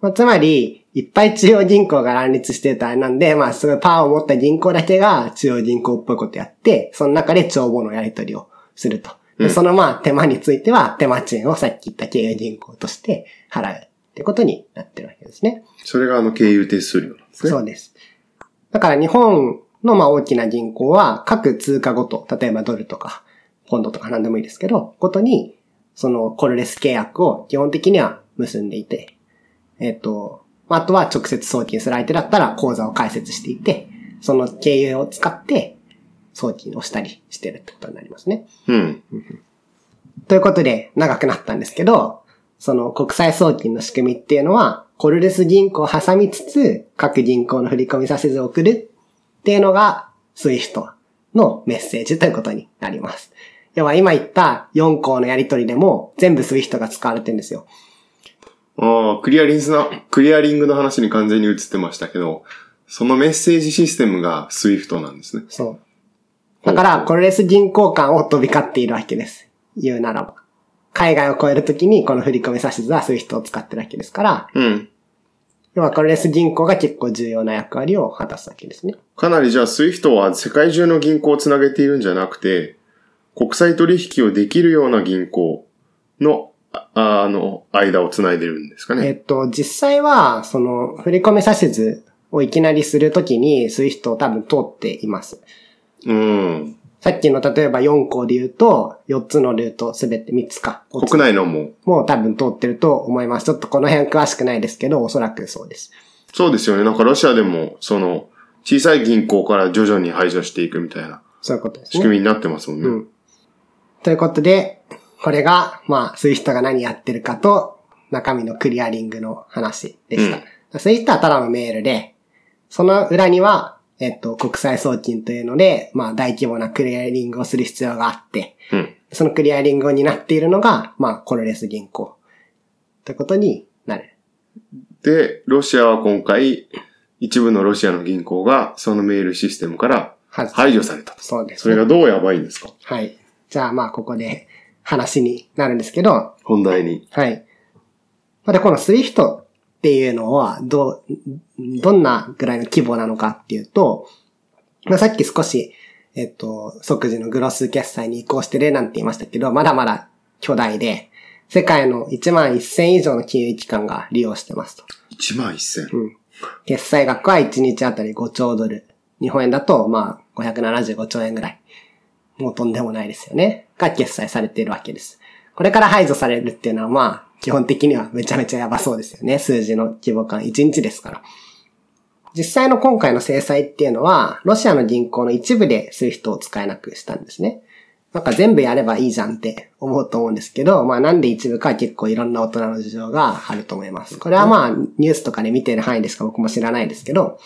まあ、つまり、いっぱい中央銀行が乱立してるとあれなんで、まあ、すごいパワーを持った銀行だけが中央銀行っぽいことやって、その中で帳簿のやり取りをすると。でうんそのまあ、手間については、手間賃をさっき言った経営銀行として払うってことになってるわけですね。それがあの経由手数料なんですね。そうです。だから日本のまあ大きな銀行は各通貨ごと、例えばドルとか、ポンドとか何でもいいですけど、ごとに、そのコルレス契約を基本的には結んでいて、えっ、と、あとは直接送金する相手だったら口座を開設していて、その経由を使って送金をしたりしてるってことになりますね。うん。ということで、長くなったんですけど、その国際送金の仕組みっていうのは、コルレス銀行を挟みつつ、各銀行の振込指図を送るっていうのが、スイフトのメッセージということになります。要は今言った4行のやり取りでも、全部スイフトが使われてるんですよ。ああ、クリアリングの、クリアリングの話に完全に移ってましたけど、そのメッセージシステムが SWIFT なんですね。そう。だから、コルレス銀行間を飛び交っているわけです。言うならば。海外を超えるときに、この振込指図はスイフトを使ってるわけですから、うん。要はコルレス銀行が結構重要な役割を果たすわけですね。かなりじゃあ SWIFT は世界中の銀行をつなげているんじゃなくて、国際取引をできるような銀行の、ああの、間をつないでるんですかね。えっと、実際は、その、振込指図をいきなりするときに、スイフトを多分通っています。うん。さっきの例えば4行で言うと、4つのルートすべて3つか。国内のも、もう多分通ってると思います。ちょっとこの辺詳しくないですけど、おそらくそうです。そうですよね。なんかロシアでも、その、小さい銀行から徐々に排除していくみたいなそういうことですね。仕組みになってますもんね。うん。ということで、これが、まあ、スイフトが何やってるかと、中身のクリアリングの話でした。スイフトはただのメールで、その裏には、えっと、国際送金というので、まあ、大規模なクリアリングをする必要があって、うん。そのクリアリングを担っているのが、まあ、コルレス銀行。ということになる。で、ロシアは今回、一部のロシアの銀行がそのメールシステムから排除されたと。そうです、それがどうやばいんですか？はい。じゃあ、まあ、ここで話になるんですけど、本題に。はい。まあで、この SWIFT っていうのは、どう、どんなぐらいの規模なのかっていうと、まあさっき少し、えっと、即時のグロス決済に移行してるなんて言いましたけど、まだまだ巨大で、世界の1万1000以上の金融機関が利用してますと。1万1000。うん。決済額は1日あたり5兆ドル。日本円だと、まあ、575兆円ぐらい。もうとんでもないですよね。が決済されているわけです。これから排除されるっていうのは、まあ、基本的にはめちゃめちゃやばそうですよね。数字の規模感。1日ですから。実際の今回の制裁っていうのは、ロシアの銀行の一部で SWIFT を使えなくしたんですね。なんか全部やればいいじゃんって思うと思うんですけど、まあなんで一部か結構いろんな大人の事情があると思います。これはまあニュースとかで見てる範囲でしか僕も知らないですけど、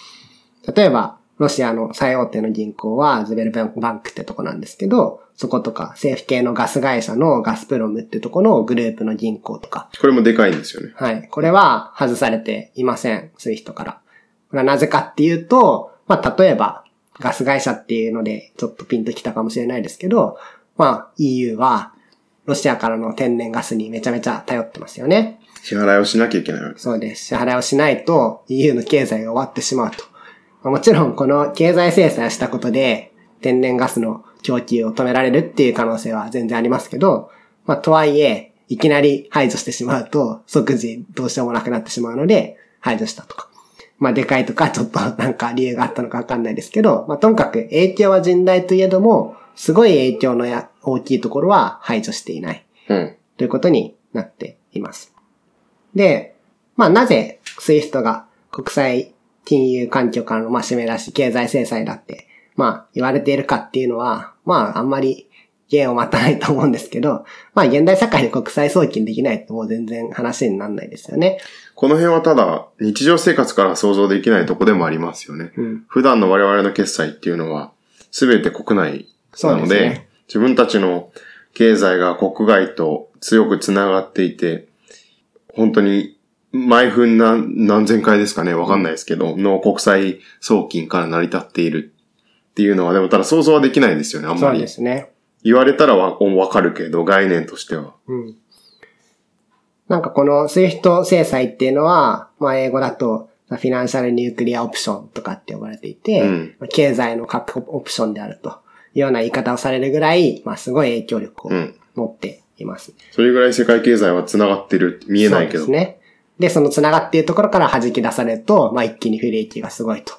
例えばロシアの最大手の銀行はズベルバンクってとこなんですけど、そことか政府系のガス会社のガスプロムってとこのグループの銀行とか、これもでかいんですよね。はい。これは外されていません。スイフトから。これはなぜかっていうと、まあ、例えば、ガス会社っていうので、ちょっとピンときたかもしれないですけど、まあ、EU は、ロシアからの天然ガスにめちゃめちゃ頼ってますよね。支払いをしなきゃいけないわけです。そうです。支払いをしないと EU の経済が終わってしまうと。まあもちろんこの経済制裁をしたことで天然ガスの供給を止められるっていう可能性は全然ありますけど、まあとはいえ、いきなり排除してしまうと即時どうしようもなくなってしまうので排除したとか。まあでかいとかちょっとなんか理由があったのかわかんないですけど、まあともかく影響は甚大といえども、すごい影響のや大きいところは排除していない。うん。ということになっています。で、まあなぜ SWIFT が国際金融環境からのまあ締め出し経済制裁だって、まあ言われているかっていうのは、まああんまり弦を待たないと思うんですけど、まあ現代社会で国際送金できないともう全然話にならないですよね。この辺はただ、日常生活から想像できないとこでもありますよね。うん。普段の我々の決済っていうのは、すべて国内なので、ですね。自分たちの経済が国外と強くつながっていて、本当に毎分何何千回ですかね、わかんないですけど、の国際送金から成り立っているっていうのは、でもただ想像はできないですよね、あんそうまり。ですね。言われたらわわかるけど、概念としては。うん。なんかこの SWIFT 制裁っていうのは、まあ英語だとフィナンシャルニュークリアオプションとかって呼ばれていて、うんまあ経済の核オプションであるというような言い方をされるぐらい、まあすごい影響力をうん持っています。それぐらい世界経済は繋がってる。見えないけど。そうですね。で、その繋がっているところから弾き出されると、まあ一気に不利益がすごいと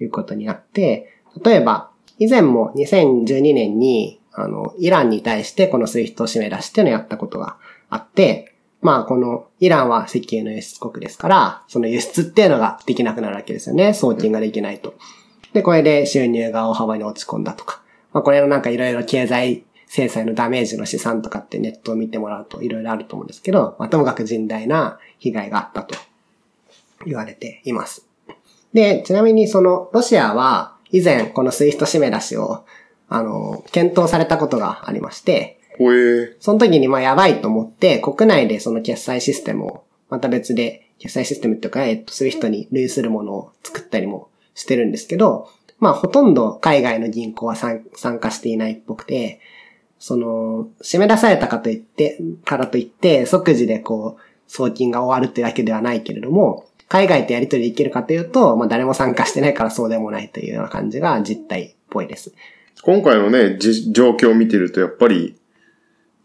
いうことになって、例えば、以前も2012年に、あの、イランに対してこのスイフトを締め出してのやったことがあって、まあこのイランは石油の輸出国ですから、その輸出っていうのができなくなるわけですよね。送金ができないと。で、これで収入が大幅に落ち込んだとか。まあこれのなんかいろいろ経済制裁のダメージの試算とかってネットを見てもらうといろいろあると思うんですけど、まあともかく甚大な被害があったと言われています。で、ちなみにそのロシアは以前このスイフト締め出しをあの、検討されたことがありまして、その時にまあやばいと思って、国内でその決済システムを、また別で、決済システムっていうか、えっと、スイフトに類するものを作ったりもしてるんですけど、まあほとんど海外の銀行は参参加していないっぽくて、その、締め出されたかといって、からといって、即時でこう、送金が終わるっていうわけではないけれども、海外とやり取りできるかというと、まあ誰も参加してないからそうでもないというような感じが実態っぽいです。今回のね、じ状況を見てると、やっぱり、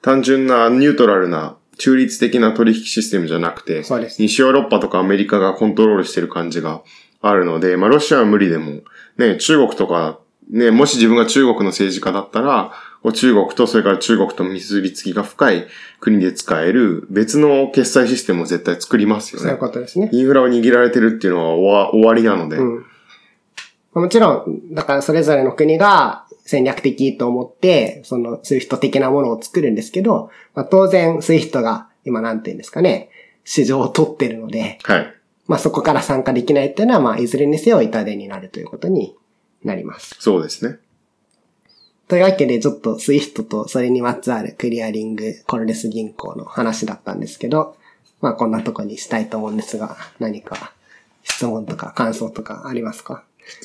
単純なニュートラルな中立的な取引システムじゃなくて、そうです西ヨーロッパとかアメリカがコントロールしてる感じがあるので、まあロシアは無理でも、ね、中国とか、ね、もし自分が中国の政治家だったら、中国とそれから中国と結びつきが深い国で使える別の決済システムを絶対作りますよそういうね。ことですね。インフラを握られてるっていうのは終わ終わりなので、うん。もちろん、だからそれぞれの国が戦略的と思って、その SWIFT 的なものを作るんですけど、まあ、当然 SWIFT が今なんて言うんですかね、市場を取ってるので、はい。まあそこから参加できないっていうのは、まあいずれにせよ痛手になるということになります。そうですね。というわけで、ちょっと SWIFT とそれにまつわるクリアリングコルレス銀行の話だったんですけど、まあこんなとこにしたいと思うんですが、何か質問とか感想とかありますか？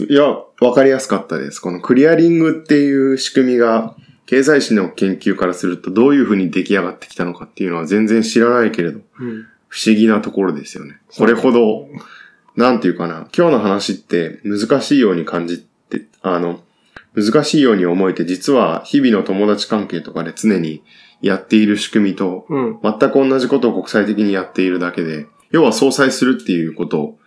いや、わかりやすかったです。このクリアリングっていう仕組みが、経済史の研究からするとどういうふうに出来上がってきたのかっていうのは全然知らないけれど、うん。不思議なところですよね。これほど、なんていうかな、今日の話って難しいように感じて、あの、難しいように思えて実は日々の友達関係とかで常にやっている仕組みと、うん。全く同じことを国際的にやっているだけで、要は相殺するっていうこと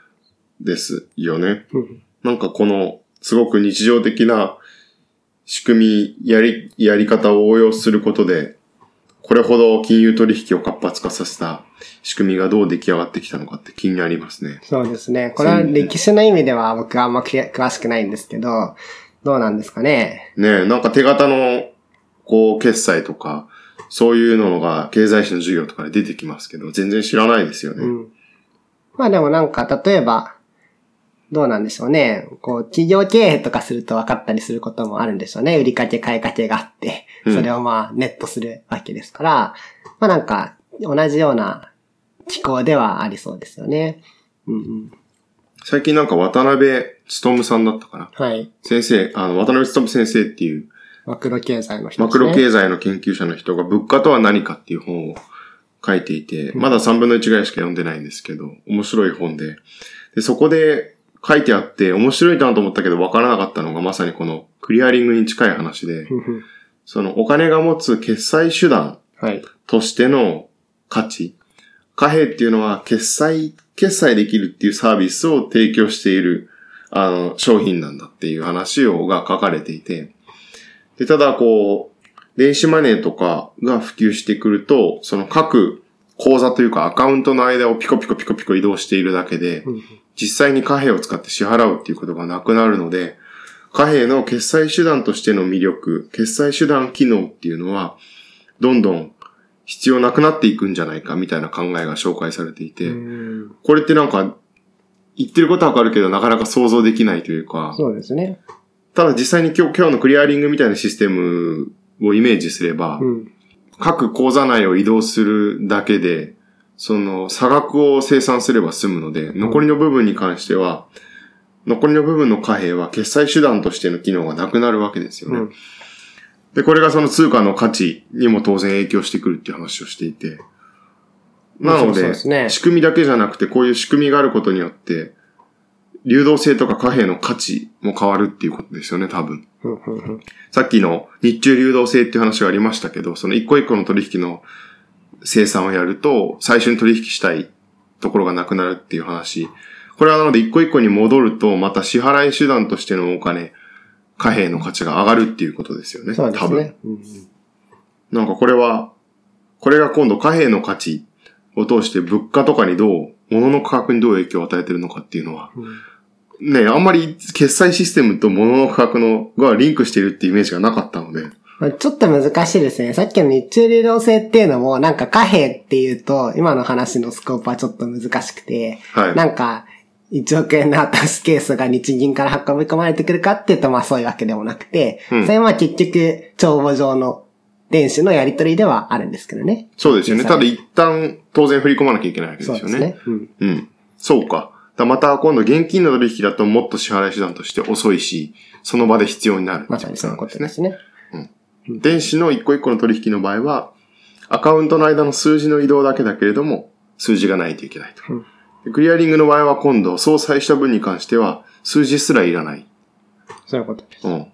ですよね。うん。なんかこの、すごく日常的な仕組み、やり、やり方を応用することで、これほど金融取引を活発化させた仕組みがどう出来上がってきたのかって気になりますね。そうですね。これは歴史の意味では僕はあんま詳詳しくないんですけど、どうなんですかね。ねえ、なんか手形の、こう、決済とか、そういうのが経済史の授業とかで出てきますけど、全然知らないですよね。うん。まあでもなんか、例えば、どうなんでしょうね。こう、企業経営とかすると分かったりすることもあるんでしょうね。売りかけ買いかけがあって、うんそれをまあネットするわけですから、まあなんか、同じような機構ではありそうですよね。うんうん。最近なんか渡辺努さんだったかな。はい。先生、あの、渡辺努先生っていう、マクロ経済の人マですね。クロ経済の研究者の人が物価とは何かっていう本を書いていて、まだ3分の1ぐらいしか読んでないんですけど、面白い本で。で、そこで書いてあって、面白いなと思ったけど分からなかったのがまさにこのクリアリングに近い話で、そのお金が持つ決済手段はい。としての価値。貨幣っていうのは決済、決済できるっていうサービスを提供している、あの、商品なんだっていう話を、が書かれていて。で、ただこう、電子マネーとかが普及してくると、その各口座というかアカウントの間をピコピコピコピコ移動しているだけで、実際に貨幣を使って支払うっていうことがなくなるので、貨幣の決済手段としての魅力、決済手段機能っていうのは、どんどん必要なくなっていくんじゃないかみたいな考えが紹介されていて、うんこれってなんか、言ってることはわかるけどなかなか想像できないというか、そうですね。ただ実際に今日今日のクリアリングみたいなシステムをイメージすれば、うん。各口座内を移動するだけで、その差額を生産すれば済むので、残りの部分に関しては、残りの部分の貨幣は決済手段としての機能がなくなるわけですよね。うんで、これがその通貨の価値にも当然影響してくるっていう話をしていて。なので、ね仕組みだけじゃなくて、こういう仕組みがあることによって、流動性とか貨幣の価値も変わるっていうことですよね、多分。さっきの日中流動性っていう話がありましたけど、その一個一個の取引の生産をやると、最初に取引したいところがなくなるっていう話。これはなので一個一個に戻ると、また支払い手段としてのお金、貨幣の価値が上がるっていうことですよね。そうです多分。ね。うんうんなんかこれは、これが今度貨幣の価値を通して物価とかにどう、物の価格にどう影響を与えてるのかっていうのは、ね、あんまり決済システムと物の価格のがリンクしてるっていうイメージがなかったので、まあちょっと難しいですね。さっきの日中流動性っていうのも、なんか貨幣っていうと、今の話のスコープはちょっと難しくて、はいなんか、1億円のアタッシュケースが日銀から運び込まれてくるかっていうと、まあそういうわけでもなくて、うんそれはまあ結局、帳簿上の電子のやり取りではあるんですけどね。そうですよね。ただ一旦当然振り込まなきゃいけないわけですよね。そうですね。うん。うん。そうか。だまた今度現金の取引だともっと支払い手段として遅いし、その場で必要になるっていまさにそういうことですね。電子の一個一個の取引の場合は、アカウントの間の数字の移動だけだけれども、数字がないといけないと。うんでクリアリングの場合は今度、相殺した分に関しては、数字すらいらない。そういうことです。うん。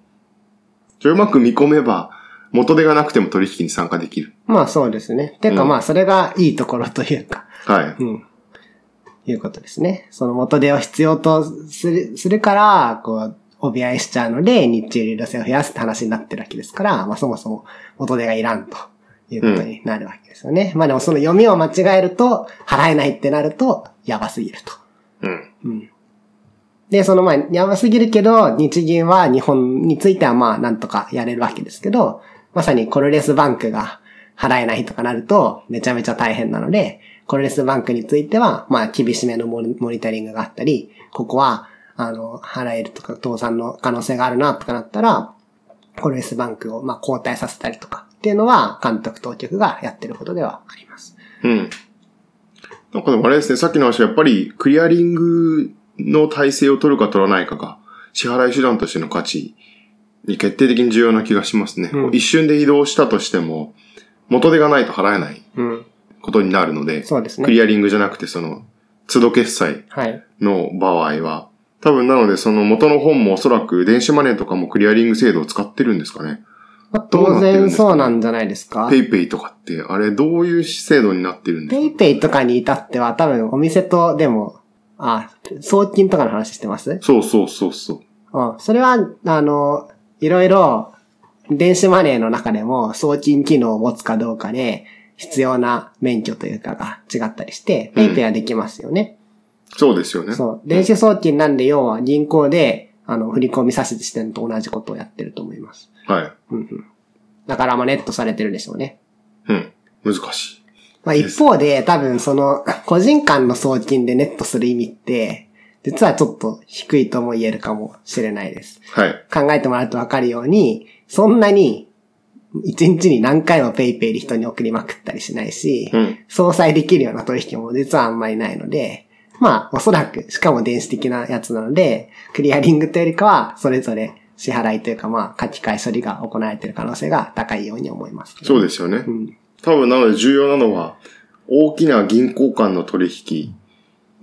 じゃあうまく見込めば、元手がなくても取引に参加できる。まあそうですね。てかうんまあそれがいいところというか、はい。うん。いうことですね。その元手を必要とする、するから、こう、怯えしちゃうので、日中流動性を増やすって話になってるわけですから、まあそもそも元手がいらんということになるわけですよね。まあでもその読みを間違えると、払えないってなると、やばすぎると。うん。うん。で、そのまあ、やばすぎるけど、日銀は日本についてはまあ、なんとかやれるわけですけど、まさにコルレスバンクが払えないとかなると、めちゃめちゃ大変なので、コルレスバンクについては、まあ、厳しめのモニモニタリングがあったり、ここは、あの、払えるとか、倒産の可能性があるな、とかなったら、コルレスバンクを、まあ、交代させたりとか、っていうのは、監督当局がやってることではあります。うん。なんかでもあれですね、さっきの話はやっぱりクリアリングの体制を取るか取らないかが、支払い手段としての価値に決定的に重要な気がしますね。うん一瞬で移動したとしても、元手がないと払えないうん。ことになるので、そうですね。クリアリングじゃなくてその、都度決済はい。の場合は、多分なのでその元の本もおそらく電子マネーとかもクリアリング制度を使ってるんですかね。当然そうなんじゃないですか？ペイペイとかって、あれどういう制度になってるんですか？ PayPay とかに至っては多分お店とでも、あ、送金とかの話してます？そうそうそうそう。うん。それは、あの、いろいろ、電子マネーの中でも送金機能を持つかどうかで、必要な免許というかが違ったりして、 PayPay はできますよね。そうですよね。そう。電子送金なんで要は銀行で、あの、振り込みさせてしてるのと同じことをやってると思います。はい。うんうん。だからまあネットされてるでしょうね。うん。難しい。まあ一方で多分その個人間の送金でネットする意味って、実はちょっと低いとも言えるかもしれないです。はい。考えてもらうとわかるように、そんなに一日に何回もペイペイで人に送りまくったりしないし、うん。相殺できるような取引も実はあんまりないので、まあおそらく、しかも電子的なやつなので、クリアリングというよりかは、それぞれ支払いというかまあ書き換え処理が行われている可能性が高いように思います、そうですよね。うん。多分なので重要なのは、大きな銀行間の取引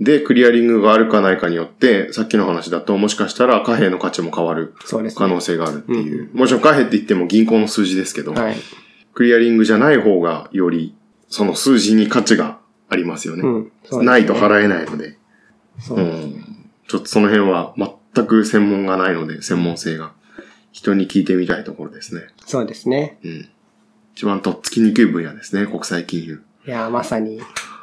でクリアリングがあるかないかによって、さっきの話だともしかしたら貨幣の価値も変わる。可能性があるっていう。もちろん貨幣って言っても銀行の数字ですけど、はい。クリアリングじゃない方がよりその数字に価値がありますよね。うん。ねないと払えないので。そうう。ん。ちょっとその辺は全く専門がないので、専門性が。人に聞いてみたいところですね。そうですね。うん。一番とっつきにくい分野ですね、国際金融。いや、まさに、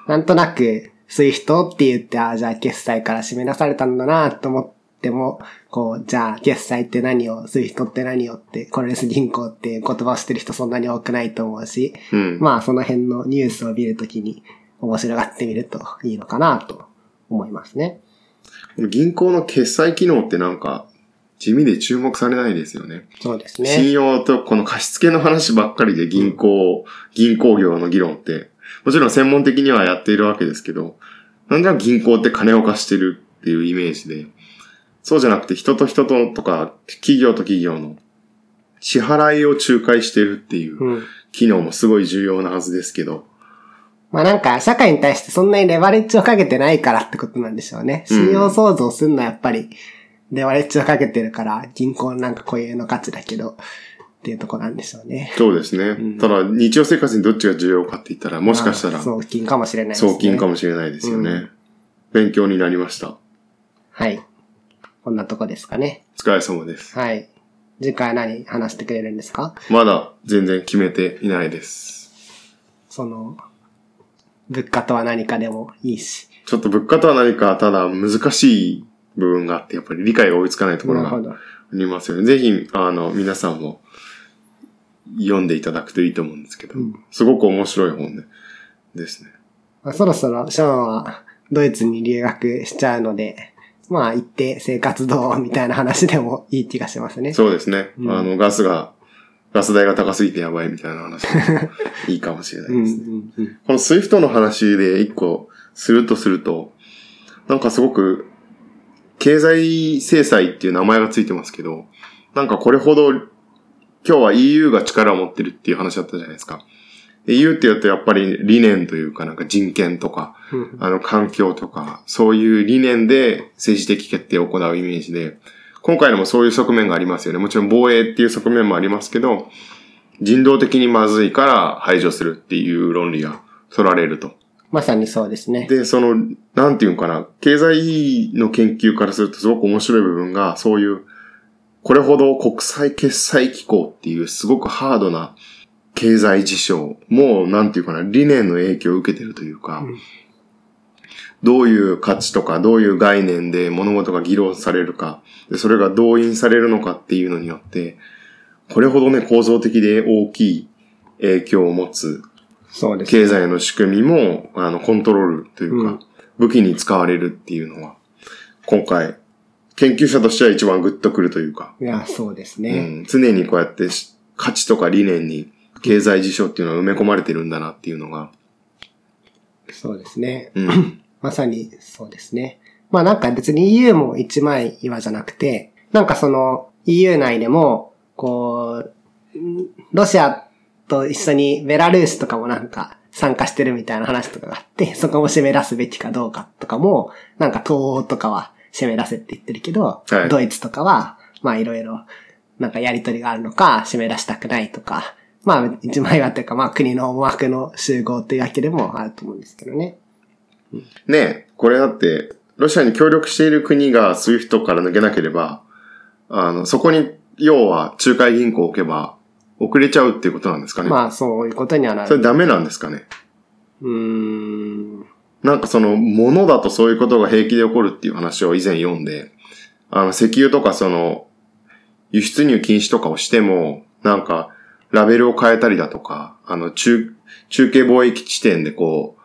なんとなく、 SWIFT って言って、ああ、じゃあ決済から締め出されたんだなと思っても、こう、じゃあ決済って何を、 SWIFT って何をって、コルレス銀行っていう言葉を知ってる人そんなに多くないと思うし、うん。まあその辺のニュースを見るときに面白がってみるといいのかなと思いますね。銀行の決済機能ってなんか、地味で注目されないですよね。そうです信ね。用とこの貸付の話ばっかりで銀行、銀行業の議論って、もちろん専門的にはやっているわけですけど、なんで銀行って金を貸してるっていうイメージで、そうじゃなくて人と人ととか、企業と企業の支払いを仲介してるっていううん。機能もすごい重要なはずですけど、まあなんか、社会に対してそんなにレバレッジをかけてないからってことなんでしょうね。うん信用創造するのはやっぱり、レバレッジをかけてるから、銀行なんか固有の価値だけど、っていうとこなんでしょうね。そうですね。んただ、日常生活にどっちが重要かって言ったら、もしかしたらまあ、送金かもしれないですね。送金かもしれないですよね。うん勉強になりました。はい。こんなとこですかね。お疲れ様です。はい。次回何話してくれるんですか？まだ全然決めていないです。その、物価とは何かでもいいし。ちょっと物価とは何か、ただ難しい部分があって、やっぱり理解が追いつかないところがあ。りますよね。ぜひ、あの、皆さんも読んでいただくといいと思うんですけど、うんすごく面白い本でですね。まあ、そろそろショーンはドイツに留学しちゃうので、まあ行って生活どうみたいな話でもいい気がしますね。そうですね。うんあの、ガスが、ガス代が高すぎてやばいみたいな話も <laughs> いいかもしれないですね。んうん。この SWIFT の話で一個するとすると、なんかすごく、経済制裁っていう名前がついてますけど、なんかこれほど、今日は EU が力を持ってるっていう話だったじゃないですか。EU って言うとやっぱり理念というかなんか人権とか、うんあの環境とか、そういう理念で政治的決定を行うイメージで、今回のもそういう側面がありますよね。もちろん防衛っていう側面もありますけど、人道的にまずいから排除するっていう論理が取られると。まさにそうですね。で、その、なんていうのかな、経済の研究からするとすごく面白い部分が、そういう、これほど国際決済機構っていうすごくハードな経済事象も、なんていうかな、理念の影響を受けてるというか、うんどういう価値とか、どういう概念で物事が議論されるか、でそれが動員されるのかっていうのによって、これほどね、構造的で大きい影響を持つそうです。経済の仕組みも、あの、コントロールというか、うん武器に使われるっていうのは、今回、研究者としては一番グッとくるというか、いや、そうですうね。ん、常にこうやってし価値とか理念に経済事象っていうのは埋め込まれてるんだなっていうのが、そうですね。うん、まさにそうですね。まあなんか別に EU も一枚岩じゃなくて、なんかその EU 内でも、こう、んロシアと一緒にベラルーシとかもなんか参加してるみたいな話とかがあって、そこも締め出すべきかどうかとかも、なんか東欧とかは締め出せって言ってるけど、はいドイツとかは、まあいろいろ、なんかやりとりがあるのか、締め出したくないとか、まあ一枚岩というか、まあ国の思惑の集合というわけでもあると思うんですけどね。ねえ、これだって、ロシアに協力している国が SWIFT から抜けなければ、あの、そこに、要は仲介銀行を置けば、送れちゃうっていうことなんですかね。まあ、そういうことにはなる。それダメなんですかね。うーん。なんかその、物だとそういうことが平気で起こるっていう話を以前読んで、あの、石油とかその、輸出入禁止とかをしても、なんか、ラベルを変えたりだとか、あの、中、中継貿易地点でこう、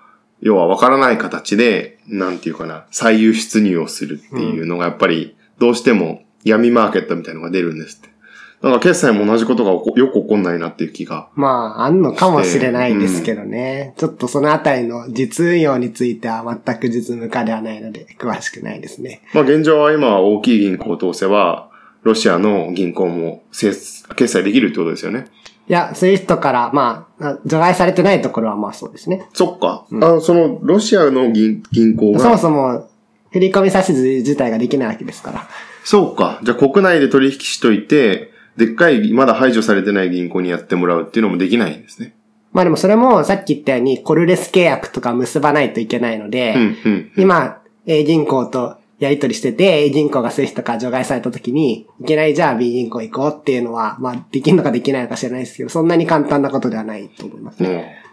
要は分からない形で、なんていうかな、再輸出入をするっていうのがやっぱり、どうしても闇マーケットみたいなのが出るんですって。なんか決済も同じことがよく起こんないなっていう気が。まあ、あんのかもしれないですけどね。ちょっとそのあたりの実運用については全く実務化ではないので、詳しくないですね。まあ現状は今は大きい銀行を通せば、ロシアの銀行もせ決済できるってことですよね。いや、 SWIFT から、まあ、あ除外されてないところはまあそうですね。そっか。あその、ロシアの銀銀行が。そもそも、振り込み指図自体ができないわけですから。そうか。じゃあ国内で取引しといて、でっかい、まだ排除されてない銀行にやってもらうっていうのもできないんですね。まあでもそれもさっき言ったようにコルレス契約とか結ばないといけないので、うん、うん。今、A 銀行とやり取りしてて、A 銀行がスイフトから除外された時に、いきなりじゃあ B 銀行行こうっていうのは、まあ、できるのかできないのか知らないですけど、そんなに簡単なことではないと思いますね。うん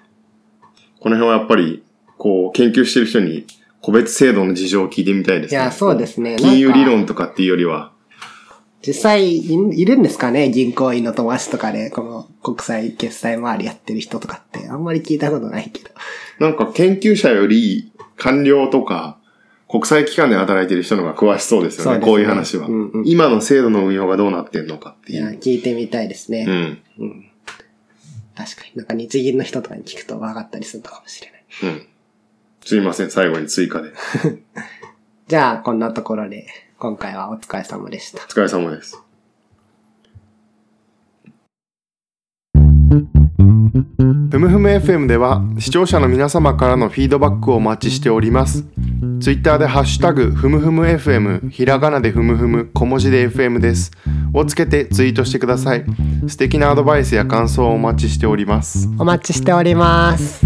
この辺はやっぱり、こう、研究してる人に、個別制度の事情を聞いてみたいですね。いや、そうですね。金融理論とかっていうよりは、実際い、いるんですかね？銀行員の友達とかで、この国際決済周りやってる人とかって、あんまり聞いたことないけど。なんか研究者より官僚とか国際機関で働いてる人の方が詳しそうですよね。そうねこういう話は、うんうん今の制度の運用がどうなってんのかっていや、いう。聞いてみたいですね。うん。うん。確かに。なんか日銀の人とかに聞くと分かったりするのかもしれない。うん。すいません、最後に追加で。<laughs> じゃあ、こんなところで、今回はお疲れ様でしたお。疲れ様です。ふむふむ FM では視聴者の皆様からのフィードバックをお待ちしております。ツイッターでハッシュタグふむふむ FM ひらがなでふむふむ小文字で FM ですをつけてツイートしてください。素敵なアドバイスや感想をお待ちしております。お待ちしております。